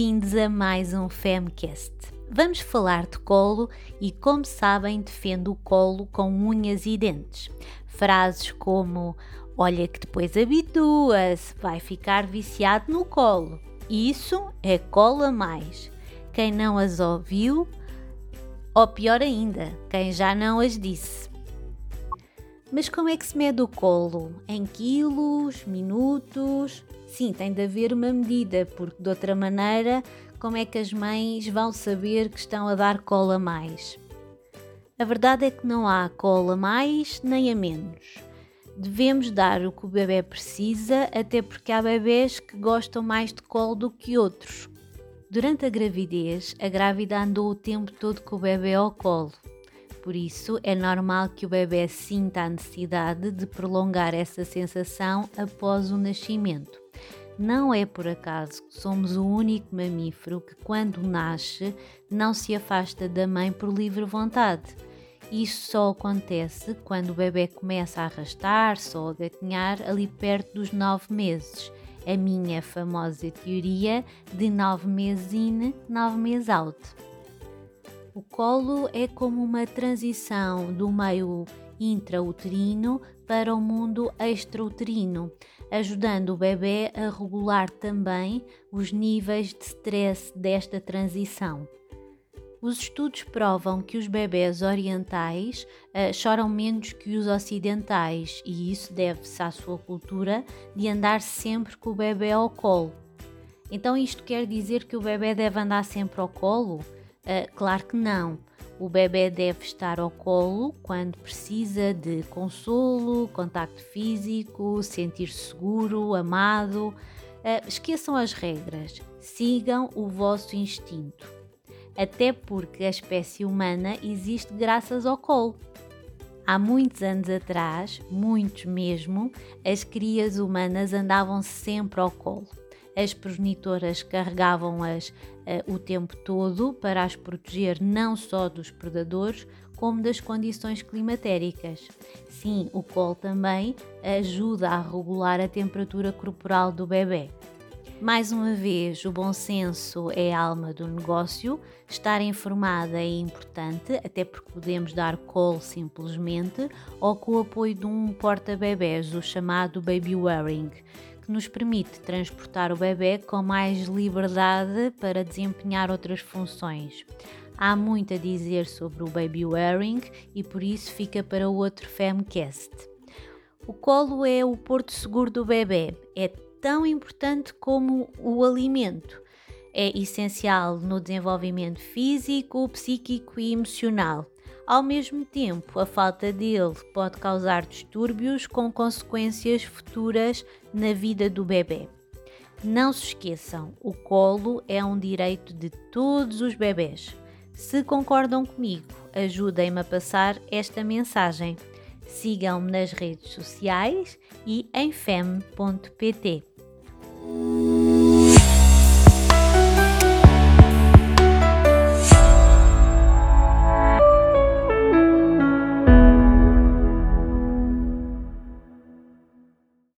a mais um Femcast. Vamos falar de colo e, como sabem, defendo o colo com unhas e dentes. Frases como: Olha que depois habitua-se, vai ficar viciado no colo. Isso é cola mais. Quem não as ouviu, ou pior ainda, quem já não as disse. Mas como é que se mede o colo? Em quilos, minutos? Sim, tem de haver uma medida, porque de outra maneira, como é que as mães vão saber que estão a dar cola a mais? A verdade é que não há cola a mais nem a menos. Devemos dar o que o bebê precisa, até porque há bebês que gostam mais de colo do que outros. Durante a gravidez, a grávida andou o tempo todo com o bebê ao colo. Por isso, é normal que o bebê sinta a necessidade de prolongar essa sensação após o nascimento. Não é por acaso que somos o único mamífero que, quando nasce, não se afasta da mãe por livre vontade. Isso só acontece quando o bebê começa a arrastar-se ou a gatinhar ali perto dos nove meses a minha famosa teoria de 9 meses in, 9 meses out. O colo é como uma transição do meio intrauterino para o mundo extrauterino, ajudando o bebê a regular também os níveis de stress desta transição. Os estudos provam que os bebés orientais uh, choram menos que os ocidentais e isso deve-se à sua cultura de andar sempre com o bebê ao colo. Então, isto quer dizer que o bebê deve andar sempre ao colo? Uh, claro que não. O bebê deve estar ao colo quando precisa de consolo, contacto físico, sentir-se seguro, amado. Uh, esqueçam as regras, sigam o vosso instinto até porque a espécie humana existe graças ao colo. Há muitos anos atrás, muitos mesmo, as crias humanas andavam sempre ao colo. As progenitoras carregavam-as uh, o tempo todo para as proteger não só dos predadores, como das condições climatéricas. Sim, o colo também ajuda a regular a temperatura corporal do bebê. Mais uma vez, o bom senso é a alma do negócio. Estar informada é importante, até porque podemos dar call simplesmente ou com o apoio de um porta-bebés, o chamado baby wearing, que nos permite transportar o bebê com mais liberdade para desempenhar outras funções. Há muito a dizer sobre o baby wearing e por isso fica para outro Femcast. O colo é o porto seguro do bebê. É tão importante como o alimento. É essencial no desenvolvimento físico, psíquico e emocional. Ao mesmo tempo, a falta dele pode causar distúrbios com consequências futuras na vida do bebê. Não se esqueçam, o colo é um direito de todos os bebés. Se concordam comigo, ajudem-me a passar esta mensagem. Sigam-me nas redes sociais e em fem.pt.